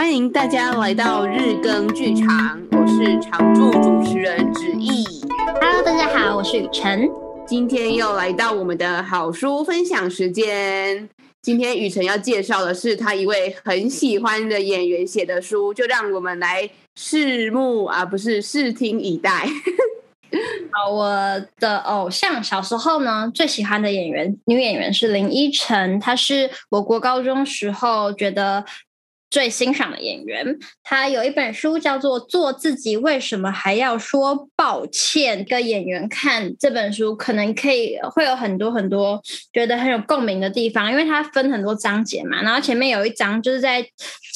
欢迎大家来到日更剧场，我是常驻主持人芷逸。Hello，大家好，我是雨辰。今天又来到我们的好书分享时间。今天雨辰要介绍的是他一位很喜欢的演员写的书，就让我们来拭目啊，不是视听以待。好，我的偶像小时候呢，最喜欢的演员女演员是林依晨，她是我国高中时候觉得。最欣赏的演员，他有一本书叫做《做自己为什么还要说抱歉》。跟演员看这本书，可能可以会有很多很多觉得很有共鸣的地方，因为它分很多章节嘛。然后前面有一章就是在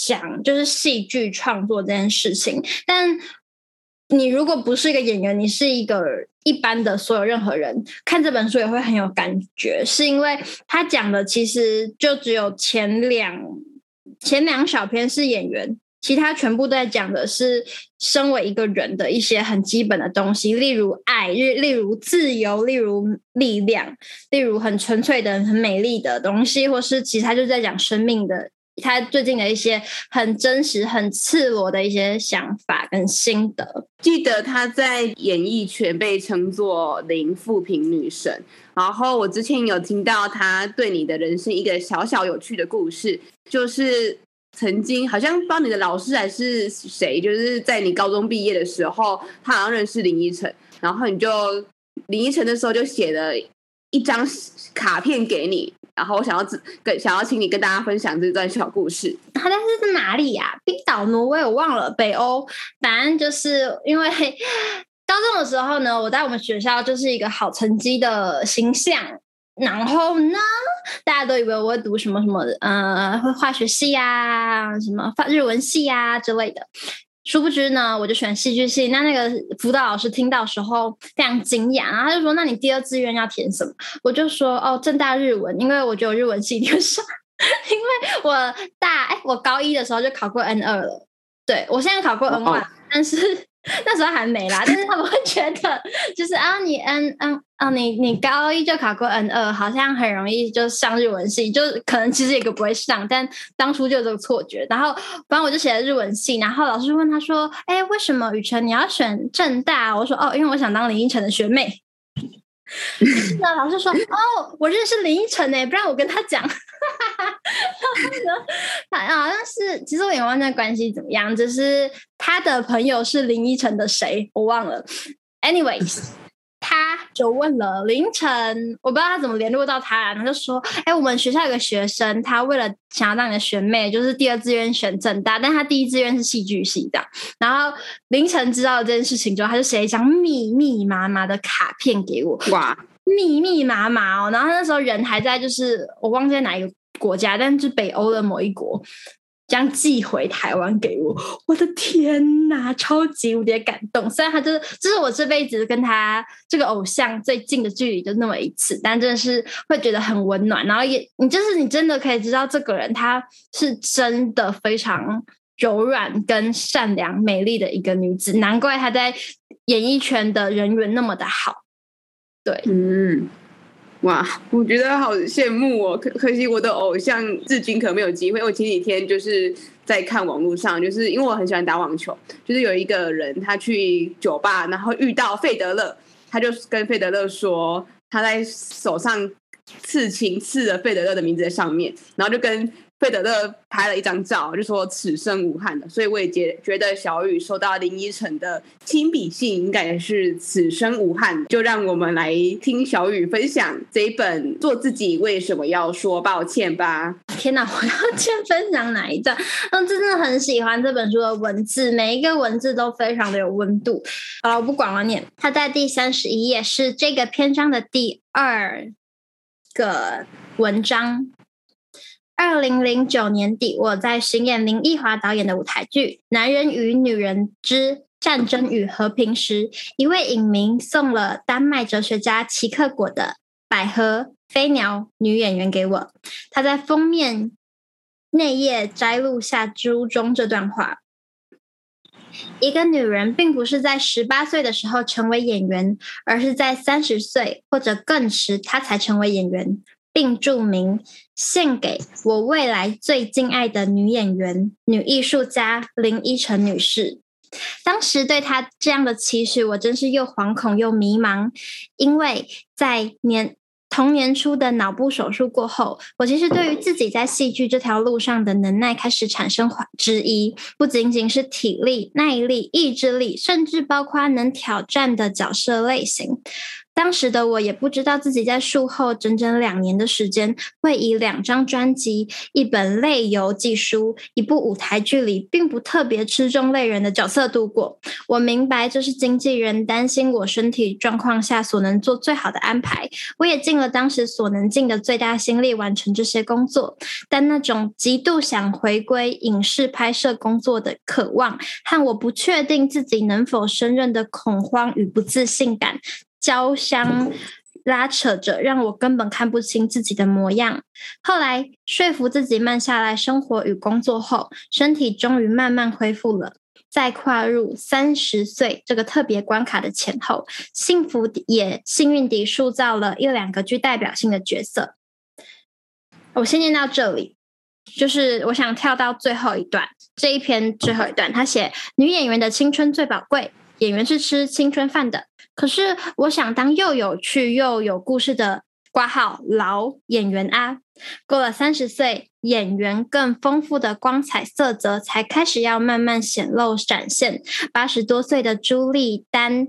讲就是戏剧创作这件事情。但你如果不是一个演员，你是一个一般的所有任何人看这本书也会很有感觉，是因为他讲的其实就只有前两。前两小篇是演员，其他全部都在讲的是身为一个人的一些很基本的东西，例如爱，例例如自由，例如力量，例如很纯粹的、很美丽的东西，或是其他就在讲生命的，他最近的一些很真实、很赤裸的一些想法跟心得。记得他在演艺圈被称作零负评女神，然后我之前有听到他对你的人生一个小小有趣的故事。就是曾经好像帮你的老师还是谁，就是在你高中毕业的时候，他好像认识林依晨，然后你就林依晨的时候就写了一张卡片给你，然后我想要跟想要请你跟大家分享这段小故事。好像是在哪里呀？冰岛、挪威，我忘了。北欧，反正就是因为高中的时候呢，我在我们学校就是一个好成绩的形象。然后呢，大家都以为我会读什么什么呃，化学系呀、啊，什么日文系呀、啊、之类的。殊不知呢，我就选戏剧系。那那个辅导老师听到时候非常惊讶，然后他就说：“那你第二志愿要填什么？”我就说：“哦，正大日文，因为我觉得日文系挺上。因为我大哎，我高一的时候就考过 N 二了，对，我现在考过 N 1，但是。” 那时候还没啦，但是他们会觉得，就是啊，你 N N 啊，你你高一就考过 N 二，好像很容易就上日文系，就可能其实也个不会上，但当初就有这个错觉。然后，反正我就写了日文系，然后老师问他说：“哎，为什么雨辰你要选正大？”我说：“哦，因为我想当林依晨的学妹。”那老师说：“哦，我认识林依晨呢，不然我跟他讲。”他好像是，其实我也忘记关系怎么样，只是他的朋友是林依晨的谁，我忘了。Anyways。他就问了凌晨，我不知道他怎么联络到他，然后就说：“哎、欸，我们学校有个学生，他为了想要当你的学妹，就是第二志愿选正大，但他第一志愿是戏剧系的。然后凌晨知道这件事情之后，他就写一张密密麻麻的卡片给我，哇，密密麻麻哦。然后那时候人还在，就是我忘记在哪一个国家，但是北欧的某一国。”将寄回台湾给我，我的天呐，超级无敌感动！虽然他就是，这是我这辈子跟他这个偶像最近的距离，就那么一次，但真的是会觉得很温暖。然后也，你就是你真的可以知道，这个人他是真的非常柔软、跟善良、美丽的一个女子，难怪她在演艺圈的人缘那么的好。对，嗯。哇，我觉得好羡慕哦！可可惜我的偶像至今可没有机会。我前几天就是在看网络上，就是因为我很喜欢打网球，就是有一个人他去酒吧，然后遇到费德勒，他就跟费德勒说他在手上刺青，刺了费德勒的名字在上面，然后就跟。费德勒拍了一张照，就说此生无憾的，所以我也觉觉得小雨收到林依晨的亲笔信，应该也是此生无憾。就让我们来听小雨分享这一本《做自己为什么要说抱歉》吧。天哪，我要先分享哪一段？我真的很喜欢这本书的文字，每一个文字都非常的有温度。好了，我不管了，念。它在第三十一页，是这个篇章的第二个文章。二零零九年底，我在巡演林奕华导演的舞台剧《男人与女人之战争与和平》时，一位影迷送了丹麦哲学家齐克果的《百合飞鸟》女演员给我。她在封面内页摘录下书中这段话：一个女人并不是在十八岁的时候成为演员，而是在三十岁或者更迟，她才成为演员。并注明，献给我未来最敬爱的女演员、女艺术家林依晨女士。当时对她这样的期许，我真是又惶恐又迷茫，因为在年。同年初的脑部手术过后，我其实对于自己在戏剧这条路上的能耐开始产生质疑，不仅仅是体力、耐力、意志力，甚至包括能挑战的角色类型。当时的我也不知道自己在术后整整两年的时间，会以两张专辑、一本类游记书、一部舞台剧里并不特别吃重类人的角色度过。我明白这是经纪人担心我身体状况下所能做最好的安排，我也尽了当时所能尽的最大心力完成这些工作。但那种极度想回归影视拍摄工作的渴望，和我不确定自己能否胜任的恐慌与不自信感。交相拉扯着，让我根本看不清自己的模样。后来说服自己慢下来生活与工作后，身体终于慢慢恢复了。在跨入三十岁这个特别关卡的前后，幸福也幸运地塑造了一两个具代表性的角色。我先念到这里，就是我想跳到最后一段，这一篇最后一段，他写女演员的青春最宝贵。演员是吃青春饭的，可是我想当又有趣又有故事的挂号老演员啊！过了三十岁，演员更丰富的光彩色泽才开始要慢慢显露展现。八十多岁的朱莉丹。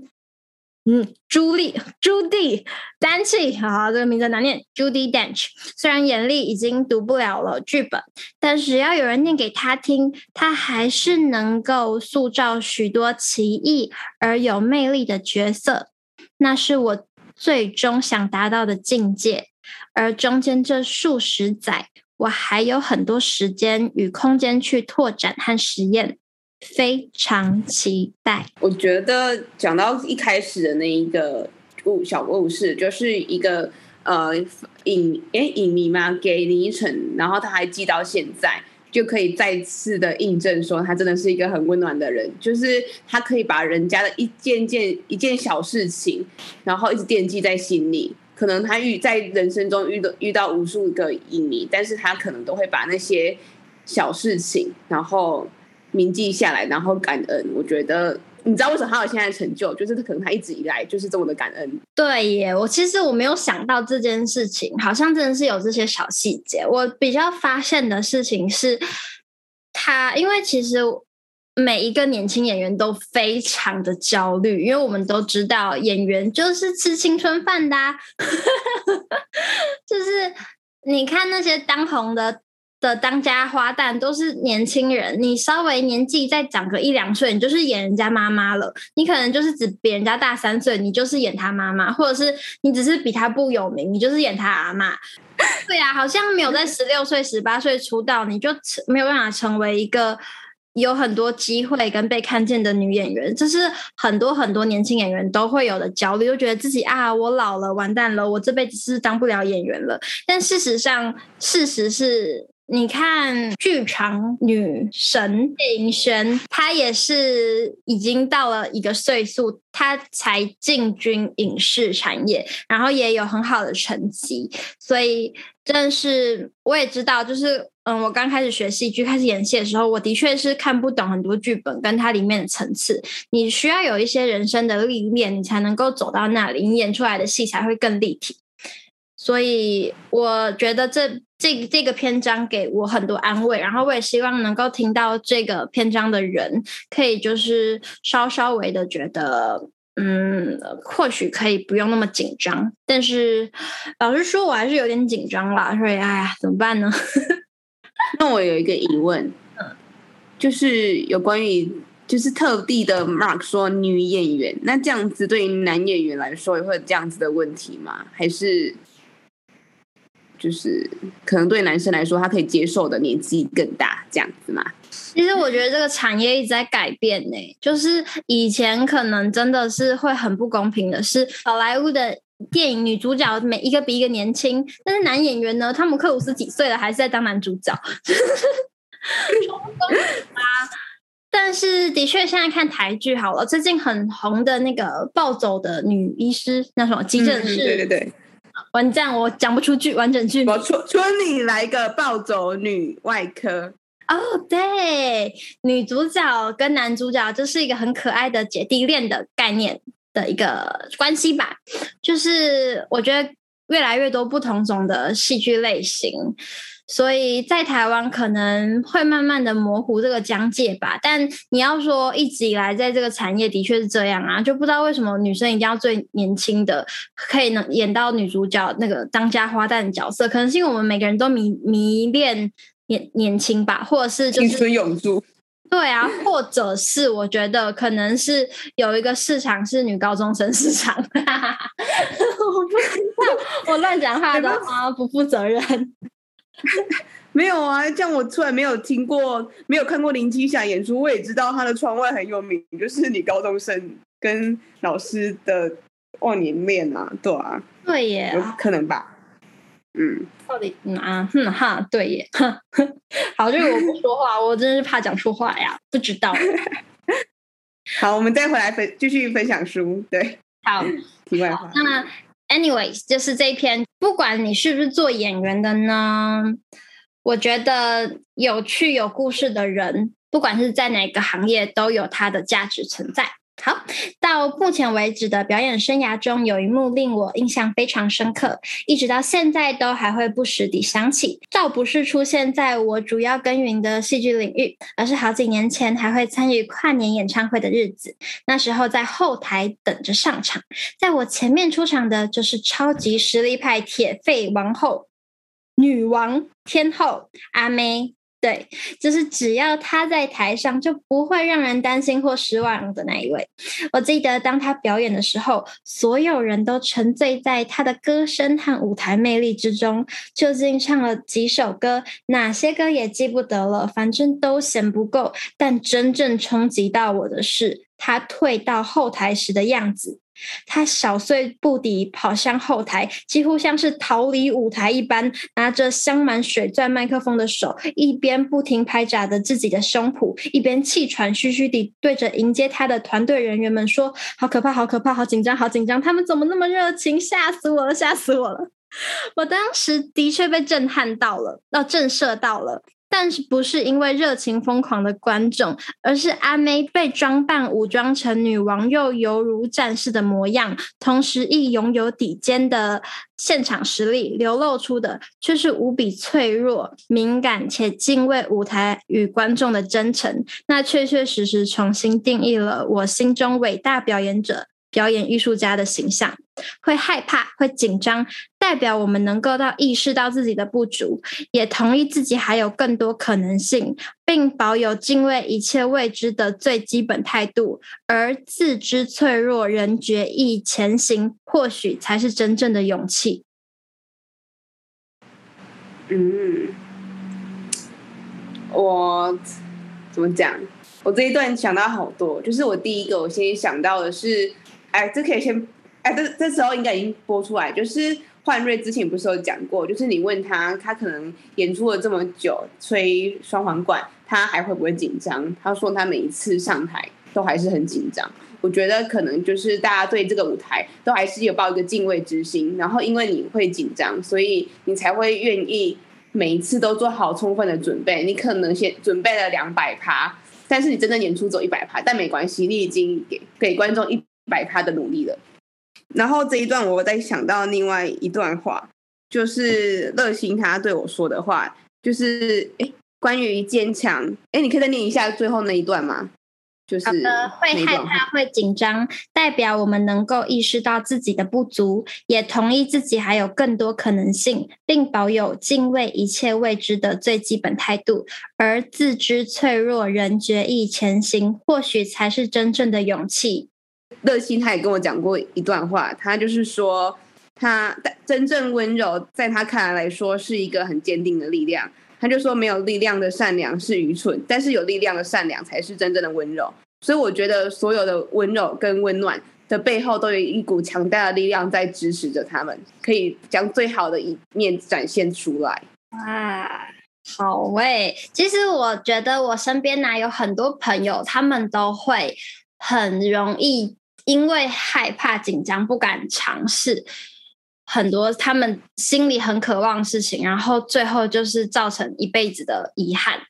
嗯，朱莉朱蒂丹契，好，这个名字难念。Judi Dench 虽然眼力已经读不了了剧本，但是只要有人念给他听，他还是能够塑造许多奇异而有魅力的角色。那是我最终想达到的境界。而中间这数十载，我还有很多时间与空间去拓展和实验。非常期待。我觉得讲到一开始的那一个故小故事，就是一个呃影诶影迷嘛，给林依晨，然后他还记到现在，就可以再次的印证说他真的是一个很温暖的人。就是他可以把人家的一件件一件小事情，然后一直惦记在心里。可能他遇在人生中遇到遇到无数个影迷，但是他可能都会把那些小事情，然后。铭记下来，然后感恩。我觉得，你知道为什么他有现在的成就，就是他可能他一直以来就是这么的感恩。对耶，我其实我没有想到这件事情，好像真的是有这些小细节。我比较发现的事情是，他因为其实每一个年轻演员都非常的焦虑，因为我们都知道演员就是吃青春饭的啊，就是你看那些当红的。的当家花旦都是年轻人，你稍微年纪再长个一两岁，你就是演人家妈妈了。你可能就是只比人家大三岁，你就是演他妈妈，或者是你只是比他不有名，你就是演他阿嬷。对啊，好像没有在十六岁、十八岁出道，你就没有办法成为一个有很多机会跟被看见的女演员。这是很多很多年轻演员都会有的焦虑，就觉得自己啊，我老了，完蛋了，我这辈子是当不了演员了。但事实上，事实是。你看，剧场女神谢盈萱，她也是已经到了一个岁数，她才进军影视产业，然后也有很好的成绩。所以，真的是我也知道，就是嗯，我刚开始学戏剧、开始演戏的时候，我的确是看不懂很多剧本跟它里面的层次。你需要有一些人生的历练，你才能够走到那里，你演出来的戏才会更立体。所以我觉得这这这个篇章给我很多安慰，然后我也希望能够听到这个篇章的人，可以就是稍稍微的觉得，嗯，或许可以不用那么紧张。但是老实说，我还是有点紧张啦。所以，哎呀，怎么办呢？那我有一个疑问，就是有关于就是特地的 mark 说女演员，那这样子对于男演员来说也会有这样子的问题吗？还是？就是可能对男生来说，他可以接受的年纪更大，这样子嘛。其实我觉得这个产业一直在改变呢、欸。就是以前可能真的是会很不公平的是，好莱坞的电影女主角每一个比一个年轻，但是男演员呢，汤姆克鲁斯几岁了还是在当男主角，但是的确，现在看台剧好了，最近很红的那个暴走的女医师，那什么急诊室，嗯、对对对。完蛋，我讲不出句完整句。我村村里来个暴走女外科。哦，对，女主角跟男主角这是一个很可爱的姐弟恋的概念的一个关系吧。就是我觉得越来越多不同种的戏剧类型。所以在台湾可能会慢慢的模糊这个疆界吧，但你要说一直以来在这个产业的确是这样啊，就不知道为什么女生一定要最年轻的可以能演到女主角那个当家花旦的角色，可能是因为我们每个人都迷迷恋年年轻吧，或者是就是青春永驻，对啊，或者是我觉得可能是有一个市场是女高中生市场，我不知道，我乱讲话的啊，不负责任。没有啊，这样我突然没有听过，没有看过林青霞演出，我也知道她的窗外很有名，就是你高中生跟老师的忘年恋啊，对啊，对耶，有可能吧，嗯，到底嗯啊哼哈，对耶，好，就是我不说话，我真的是怕讲错话呀，不知道。好，我们再回来分继续分享书，对，好，题外话，那。Anyways，就是这一篇，不管你是不是做演员的呢，我觉得有趣有故事的人，不管是在哪个行业，都有它的价值存在。好，到目前为止的表演生涯中，有一幕令我印象非常深刻，一直到现在都还会不时地想起。倒不是出现在我主要耕耘的戏剧领域，而是好几年前还会参与跨年演唱会的日子。那时候在后台等着上场，在我前面出场的就是超级实力派铁肺王后、女王、天后阿妹。对，就是只要他在台上，就不会让人担心或失望的那一位。我记得当他表演的时候，所有人都沉醉在他的歌声和舞台魅力之中。究竟唱了几首歌，哪些歌也记不得了，反正都嫌不够。但真正冲击到我的是，他退到后台时的样子。他小碎步地跑向后台，几乎像是逃离舞台一般，拿着镶满水钻麦克风的手，一边不停拍打着自己的胸脯，一边气喘吁吁地对着迎接他的团队人员们说：“好可怕，好可怕，好紧张，好紧张！他们怎么那么热情？吓死我了，吓死我了！” 我当时的确被震撼到了，要震慑到了。但是不是因为热情疯狂的观众，而是阿妹被装扮武装成女王又犹如战士的模样，同时亦拥有顶尖的现场实力，流露出的却是无比脆弱、敏感且敬畏舞台与观众的真诚。那确确实实重新定义了我心中伟大表演者。表演艺术家的形象，会害怕，会紧张，代表我们能够到意识到自己的不足，也同意自己还有更多可能性，并保有敬畏一切未知的最基本态度，而自知脆弱仍决意前行，或许才是真正的勇气。嗯，我怎么讲？我这一段想到好多，就是我第一个，我先想到的是。哎，这可以先，哎，这这时候应该已经播出来。就是焕瑞之前不是有讲过，就是你问他，他可能演出了这么久，吹双簧管，他还会不会紧张？他说他每一次上台都还是很紧张。我觉得可能就是大家对这个舞台都还是有抱一个敬畏之心，然后因为你会紧张，所以你才会愿意每一次都做好充分的准备。你可能先准备了两百趴，但是你真的演出走一百趴，但没关系，你已经给给观众一。摆他的努力了，然后这一段我再想到另外一段话，就是乐心他对我说的话，就是哎，关于坚强，哎，你可以再念一下最后那一段吗？就是会害怕，会紧张，代表我们能够意识到自己的不足，也同意自己还有更多可能性，并保有敬畏一切未知的最基本态度，而自知脆弱仍决意前行，或许才是真正的勇气。乐心他也跟我讲过一段话，他就是说，他真正温柔，在他看来来说是一个很坚定的力量。他就说，没有力量的善良是愚蠢，但是有力量的善良才是真正的温柔。所以我觉得，所有的温柔跟温暖的背后，都有一股强大的力量在支持着他们，可以将最好的一面展现出来。啊，好喂！其实我觉得我身边呢有很多朋友，他们都会很容易。因为害怕紧张，不敢尝试，很多他们心里很渴望的事情，然后最后就是造成一辈子的遗憾。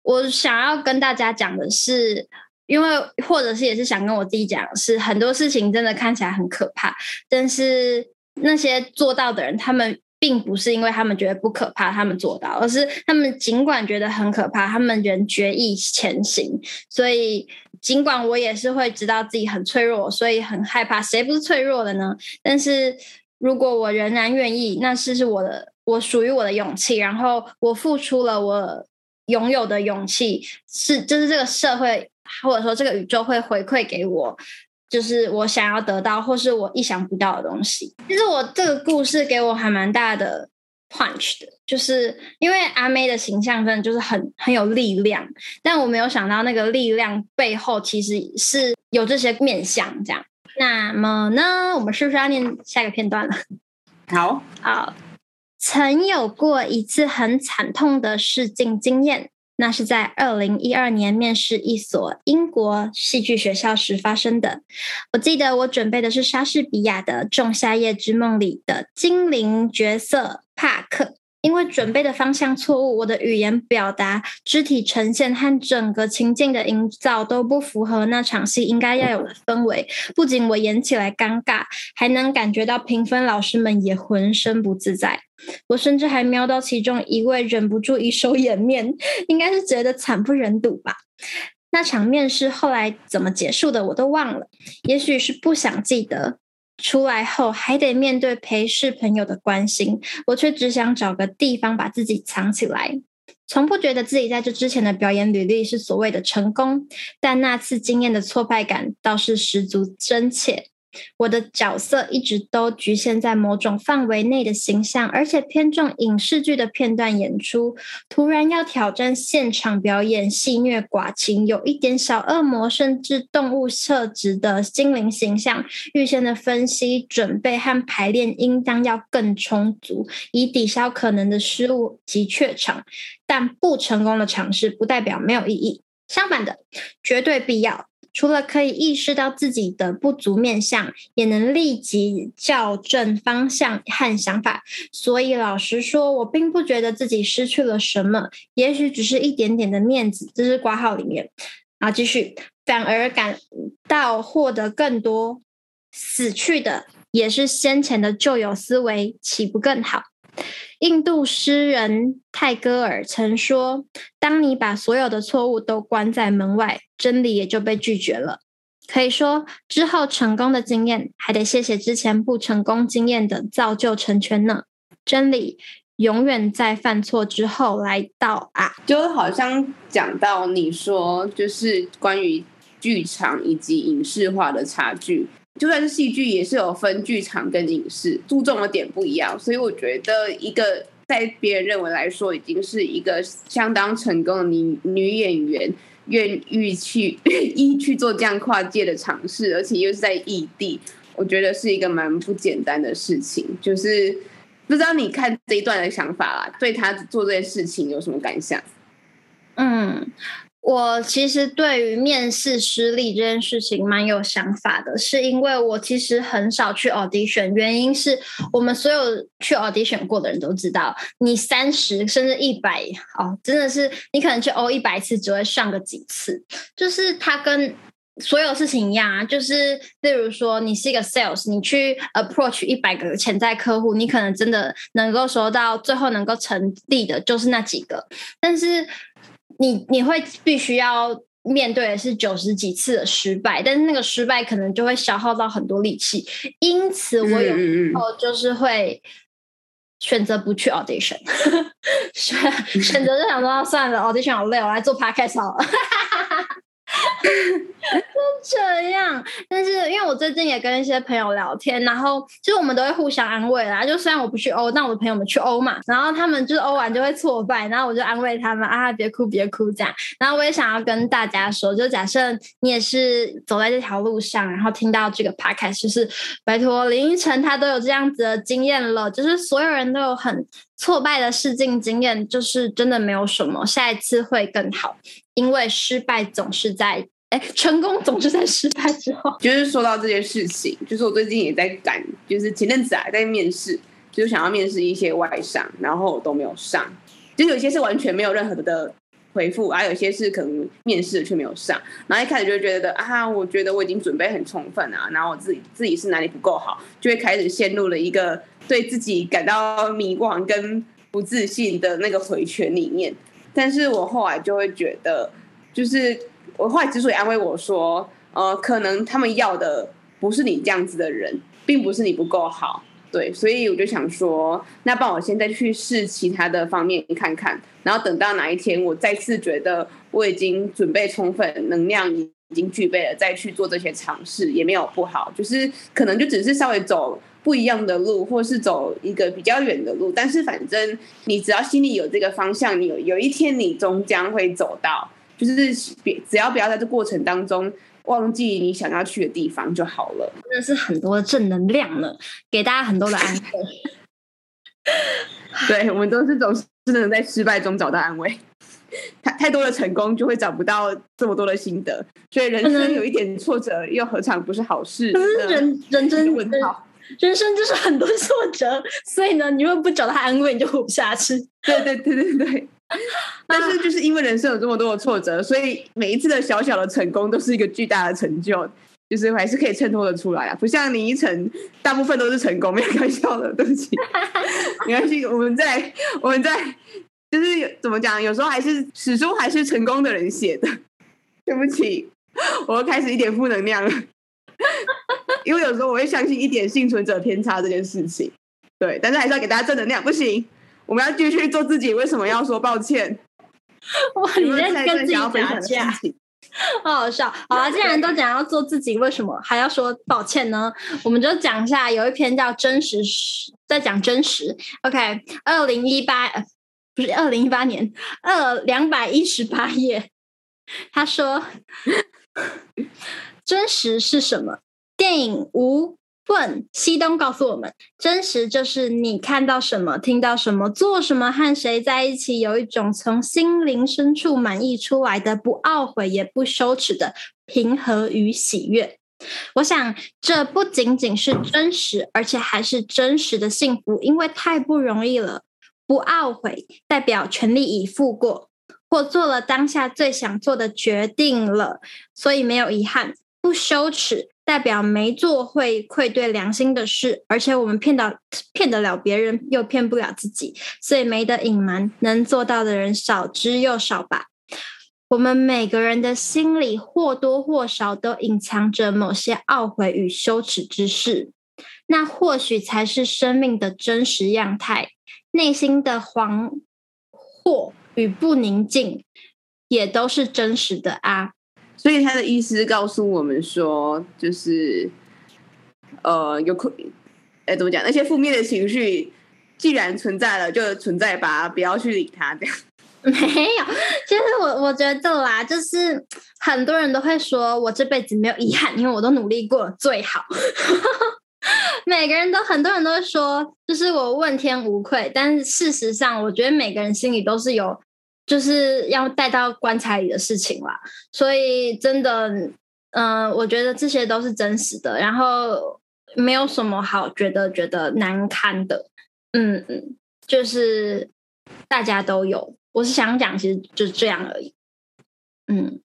我想要跟大家讲的是，因为或者是也是想跟我自己讲是，很多事情真的看起来很可怕，但是那些做到的人，他们并不是因为他们觉得不可怕，他们做到，而是他们尽管觉得很可怕，他们仍决意前行。所以，尽管我也是会知道自己很脆弱，所以很害怕。谁不是脆弱的呢？但是如果我仍然愿意，那是是我的，我属于我的勇气。然后我付出了我拥有的勇气，是就是这个社会或者说这个宇宙会回馈给我。就是我想要得到，或是我意想不到的东西。其实我这个故事给我还蛮大的 punch 的，就是因为阿妹的形象真的就是很很有力量，但我没有想到那个力量背后其实是有这些面相这样。那么呢，我们是不是要念下一个片段了？好，好，曾有过一次很惨痛的试镜经验。那是在二零一二年面试一所英国戏剧学校时发生的。我记得我准备的是莎士比亚的《仲夏夜之梦》里的精灵角色帕克。因为准备的方向错误，我的语言表达、肢体呈现和整个情境的营造都不符合那场戏应该要有的氛围。不仅我演起来尴尬，还能感觉到评分老师们也浑身不自在。我甚至还瞄到其中一位忍不住移手掩面，应该是觉得惨不忍睹吧。那场面试后来怎么结束的，我都忘了，也许是不想记得。出来后还得面对陪侍朋友的关心，我却只想找个地方把自己藏起来。从不觉得自己在这之前的表演履历是所谓的成功，但那次经验的挫败感倒是十足真切。我的角色一直都局限在某种范围内的形象，而且偏重影视剧的片段演出。突然要挑战现场表演，戏谑寡情，有一点小恶魔甚至动物特质的精灵形象，预先的分析、准备和排练应当要更充足，以抵消可能的失误及怯场。但不成功的尝试，不代表没有意义，相反的，绝对必要。除了可以意识到自己的不足面向，也能立即校正方向和想法。所以，老实说，我并不觉得自己失去了什么，也许只是一点点的面子。这是挂号里面。然后继续，反而感到获得更多。死去的也是先前的旧有思维，岂不更好？印度诗人泰戈尔曾说：“当你把所有的错误都关在门外，真理也就被拒绝了。”可以说，之后成功的经验还得谢谢之前不成功经验的造就成全呢。真理永远在犯错之后来到啊！就好像讲到你说，就是关于剧场以及影视化的差距。就算是戏剧，也是有分剧场跟影视，注重的点不一样。所以我觉得，一个在别人认为来说，已经是一个相当成功的女女演员，愿意去 一去做这样跨界的尝试，而且又是在异地，我觉得是一个蛮不简单的事情。就是不知道你看这一段的想法啦，对他做这件事情有什么感想？嗯。我其实对于面试失利这件事情蛮有想法的，是因为我其实很少去 audition，原因是我们所有去 audition 过的人都知道，你三十甚至一百哦，真的是你可能去 O 一百次只会上个几次，就是它跟所有事情一样啊，就是例如说你是一个 sales，你去 approach 一百个潜在客户，你可能真的能够收到最后能够成立的就是那几个，但是。你你会必须要面对的是九十几次的失败，但是那个失败可能就会消耗到很多力气，因此我有时候就是会选择不去 audition，选选择就想说算了，audition 好累，我来做 podcast 好了。就这样，但是因为我最近也跟一些朋友聊天，然后其实我们都会互相安慰啦。就虽然我不去欧，但我的朋友们去欧嘛，然后他们就是欧完就会挫败，然后我就安慰他们啊，别哭别哭这样。然后我也想要跟大家说，就假设你也是走在这条路上，然后听到这个 podcast，就是拜托林依晨他都有这样子的经验了，就是所有人都有很挫败的试镜经验，就是真的没有什么，下一次会更好。因为失败总是在哎，成功总是在失败之后。就是说到这件事情，就是我最近也在赶，就是前阵子还在面试，就是想要面试一些外商，然后都没有上，就有些是完全没有任何的回复，还有些是可能面试却没有上。然后一开始就觉得啊，我觉得我已经准备很充分啊，然后我自己自己是哪里不够好，就会开始陷入了一个对自己感到迷惘跟不自信的那个回圈里面。但是我后来就会觉得，就是。我后来之所以安慰我说，呃，可能他们要的不是你这样子的人，并不是你不够好，对，所以我就想说，那帮我现在去试其他的方面看看，然后等到哪一天我再次觉得我已经准备充分，能量已经具备了，再去做这些尝试也没有不好，就是可能就只是稍微走不一样的路，或是走一个比较远的路，但是反正你只要心里有这个方向，你有有一天你终将会走到。就是别只要不要在这过程当中忘记你想要去的地方就好了。真的是很多的正能量呢，给大家很多的安慰。对，我们都是总是能在失败中找到安慰。太太多的成功就会找不到这么多的心得，所以人生有一点挫折又何尝不是好事？可是人人生问号，人生就是很多挫折，所以呢，你如果不找到安慰，你就活不下去。对对对对对。但是就是因为人生有这么多的挫折，所以每一次的小小的成功都是一个巨大的成就，就是还是可以衬托的出来啊。不像林依晨，大部分都是成功，没有开玩笑的，对不起，没关系。我们在我们在就是怎么讲，有时候还是始终还是成功的人写的。对不起，我又开始一点负能量了，因为有时候我会相信一点幸存者偏差这件事情。对，但是还是要给大家正能量，不行。我们要继续做自己，为什么要说抱歉？哇，你在跟自己打架，好好笑。好了，既然都讲要做自己，为什么还要说抱歉呢？我们就讲一下，有一篇叫《真实》，在讲真实。OK，二零一八不是二零一八年，二两百一十八页。他说：“ 真实是什么？电影无。”问西东告诉我们：真实就是你看到什么、听到什么、做什么、和谁在一起，有一种从心灵深处满溢出来的不懊悔也不羞耻的平和与喜悦。我想，这不仅仅是真实，而且还是真实的幸福，因为太不容易了。不懊悔代表全力以赴过，或做了当下最想做的决定了，所以没有遗憾。不羞耻。代表没做会愧对良心的事，而且我们骗到骗得了别人，又骗不了自己，所以没得隐瞒。能做到的人少之又少吧。我们每个人的心里或多或少都隐藏着某些懊悔与羞耻之事，那或许才是生命的真实样态。内心的惶惑与不宁静，也都是真实的啊。所以他的意思告诉我们说，就是，呃，有可，哎，怎么讲？那些负面的情绪既然存在了，就存在吧，不要去理他。这样 没有。其实我我觉得啦，就是很多人都会说我这辈子没有遗憾，因为我都努力过最好。每个人都很多人都会说，就是我问天无愧。但是事实上，我觉得每个人心里都是有。就是要带到棺材里的事情啦，所以真的，嗯、我觉得这些都是真实的，然后没有什么好觉得觉得难堪的，嗯嗯，就是大家都有，我是想讲，其实就是这样而已，嗯。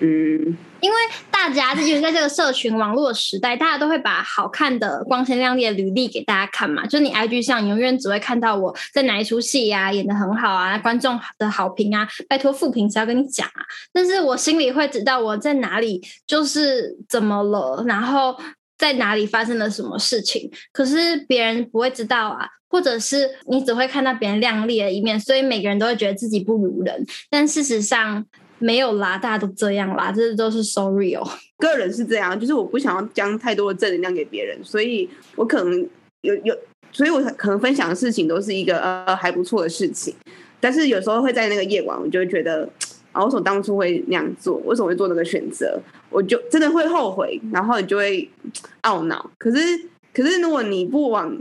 嗯，因为大家就是在这个社群网络时代，大家都会把好看的、光鲜亮丽的履历给大家看嘛。就你 IG 上永远只会看到我在哪一出戏呀，演得很好啊，观众的好评啊，拜托负评只要跟你讲啊？但是我心里会知道我在哪里就是怎么了，然后在哪里发生了什么事情。可是别人不会知道啊，或者是你只会看到别人亮丽的一面，所以每个人都会觉得自己不如人。但事实上，没有啦，大家都这样啦，这都是 sorry 哦。个人是这样，就是我不想要将太多的正能量给别人，所以我可能有有，所以我可能分享的事情都是一个呃还不错的事情。但是有时候会在那个夜晚，我就会觉得啊，为什么当初会那样做？为什么会做那个选择？我就真的会后悔，然后你就会懊恼。可是可是如果你不往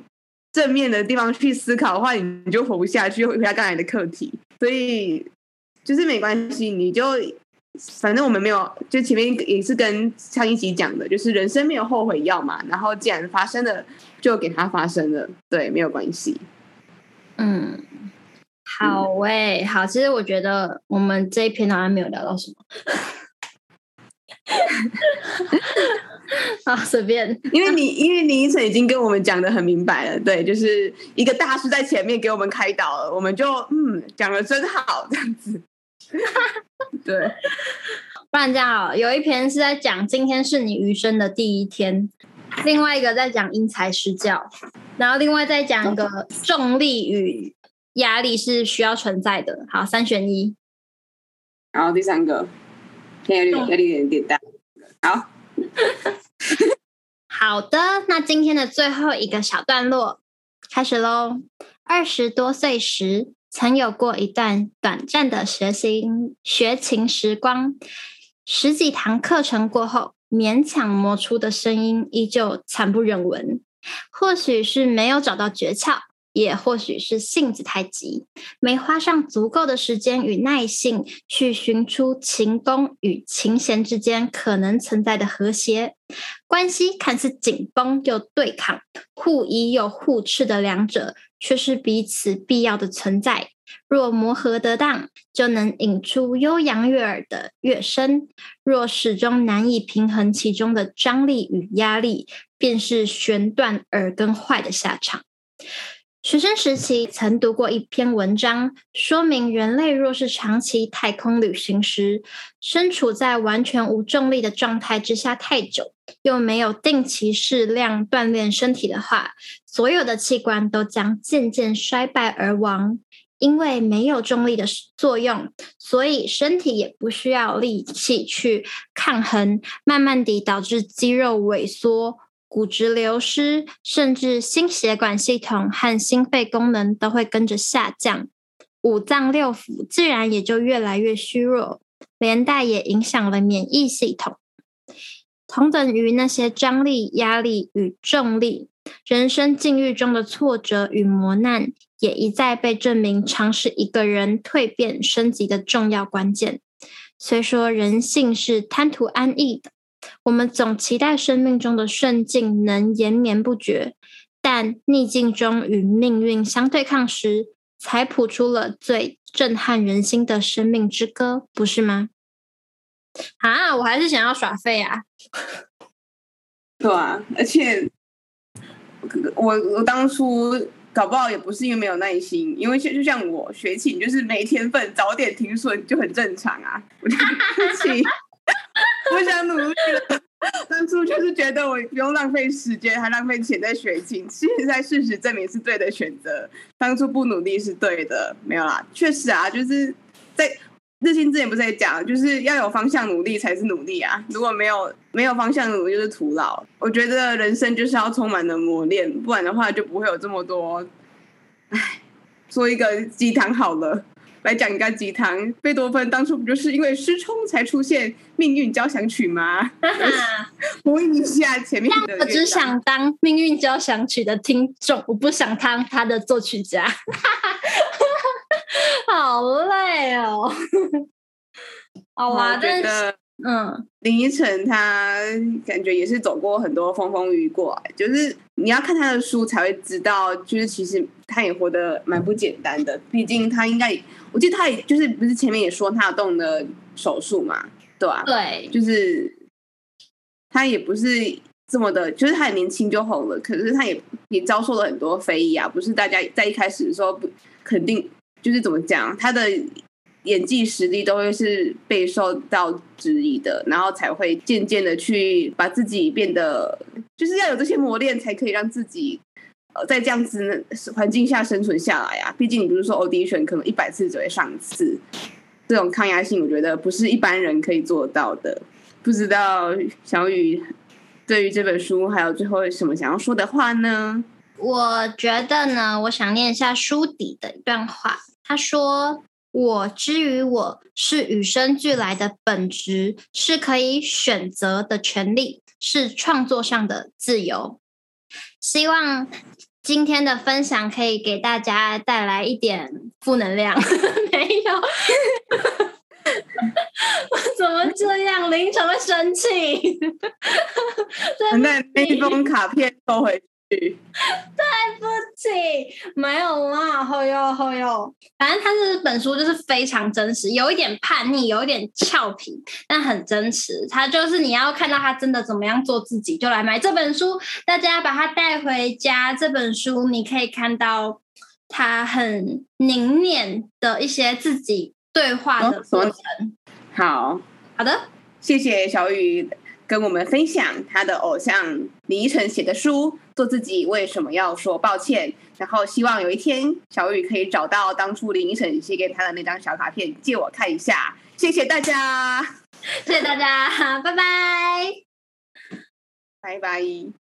正面的地方去思考的话，你就活不下去，回到刚才的课题。所以。就是没关系，你就反正我们没有，就前面也是跟上一集讲的，就是人生没有后悔药嘛。然后既然发生了，就给它发生了，对，没有关系。嗯，好喂、欸，好。其实我觉得我们这一篇好像没有聊到什么。啊，随便。因为你，因为林依晨已经跟我们讲的很明白了，对，就是一个大师在前面给我们开导了，我们就嗯，讲的真好，这样子。对，不然这样哦，有一篇是在讲今天是你余生的第一天，另外一个在讲因材施教，然后另外再讲一个重力与压力是需要存在的。好，三选一。然后第三个，压力压力有点大。好，好的，那今天的最后一个小段落开始喽。二十多岁时。曾有过一段短暂的学习学琴时光，十几堂课程过后，勉强磨出的声音依旧惨不忍闻。或许是没有找到诀窍，也或许是性子太急，没花上足够的时间与耐性去寻出琴弓与琴弦之间可能存在的和谐关系，看似紧绷又对抗，互依又互斥的两者。却是彼此必要的存在。若磨合得当，就能引出悠扬悦耳的乐声；若始终难以平衡其中的张力与压力，便是弦断耳根坏的下场。学生时期曾读过一篇文章，说明人类若是长期太空旅行时，身处在完全无重力的状态之下太久，又没有定期适量锻炼身体的话，所有的器官都将渐渐衰败而亡。因为没有重力的作用，所以身体也不需要力气去抗衡，慢慢地导致肌肉萎缩。骨质流失，甚至心血管系统和心肺功能都会跟着下降，五脏六腑自然也就越来越虚弱，连带也影响了免疫系统。同等于那些张力、压力与重力，人生境遇中的挫折与磨难，也一再被证明，常是一个人蜕变升级的重要关键。虽说人性是贪图安逸的。我们总期待生命中的顺境能延绵不绝，但逆境中与命运相对抗时，才谱出了最震撼人心的生命之歌，不是吗？啊，我还是想要耍废啊！对啊，而且我我当初搞不好也不是因为没有耐心，因为就就像我学琴，就是没天分，早点停损就很正常啊。我就不起。不想努力了。当初就是觉得我不用浪费时间，还浪费钱在学琴。现在事实证明是对的选择。当初不努力是对的，没有啦。确实啊，就是在日新之前不是在讲，就是要有方向努力才是努力啊。如果没有没有方向努力，就是徒劳。我觉得人生就是要充满了磨练，不然的话就不会有这么多。唉，说一个鸡汤好了。来讲一个鸡汤，贝多芬当初不就是因为失聪才出现《命运交响曲》吗？呼应一下前面的。我只想当《命运交响曲》的听众，我不想当他的作曲家。好累哦。好啊，但是。嗯，林依晨他感觉也是走过很多风风雨雨过来，就是你要看他的书才会知道，就是其实他也活得蛮不简单的。毕竟他应该，我记得他也就是不是前面也说他有动的手术嘛，对吧？对，就是他也不是这么的，就是他很年轻就红了，可是他也也遭受了很多非议啊，不是大家在一开始的时候不肯定，就是怎么讲他的。演技实力都会是备受到质疑的，然后才会渐渐的去把自己变得，就是要有这些磨练，才可以让自己呃在这样子环境下生存下来啊。毕竟你比如说 audition 可能一百次只会上一次，这种抗压性，我觉得不是一般人可以做到的。不知道小雨对于这本书还有最后什么想要说的话呢？我觉得呢，我想念一下书底的一段话，他说。我之于我是与生俱来的本质，是可以选择的权利，是创作上的自由。希望今天的分享可以给大家带来一点负能量。没有，我 怎么这样？凌晨会生气。那那封卡片收回。对不起，没有啦，好哟好哟。反正他这本书就是非常真实，有一点叛逆，有一点俏皮，但很真实。他就是你要看到他真的怎么样做自己，就来买这本书。大家把它带回家，这本书你可以看到他很凝练的一些自己对话的过程。哦、好好的，谢谢小雨。跟我们分享他的偶像林依晨写的书《做自己为什么要说抱歉》，然后希望有一天小雨可以找到当初林依晨写给他的那张小卡片借我看一下。谢谢大家，谢谢大家，拜拜，拜拜。